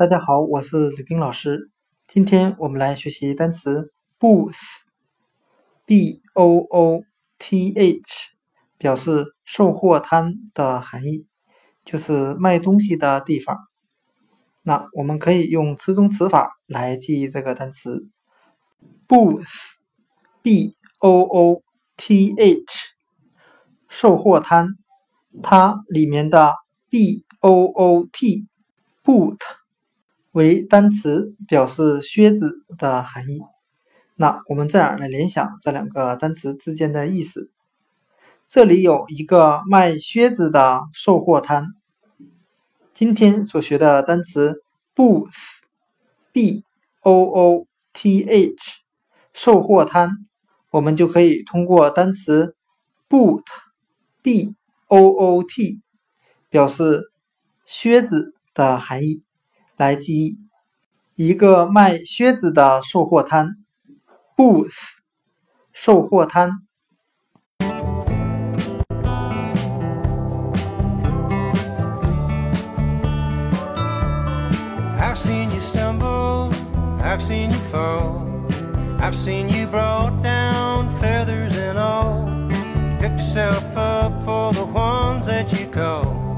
大家好，我是吕冰老师。今天我们来学习单词 booth，b o o t h，表示售货摊的含义，就是卖东西的地方。那我们可以用词中词法来记忆这个单词 booth，b o o t h，售货摊，它里面的 b o o t boot。为单词表示靴子的含义。那我们这样来联想这两个单词之间的意思。这里有一个卖靴子的售货摊。今天所学的单词 booth，b o o t h，售货摊，我们就可以通过单词 boot，b o o t，表示靴子的含义。来记忆一个卖靴子的售货摊，booth，售货摊。I've seen you stumble, I've seen you fall, I've seen you brought down feathers and all. Picked yourself up for the ones that you call.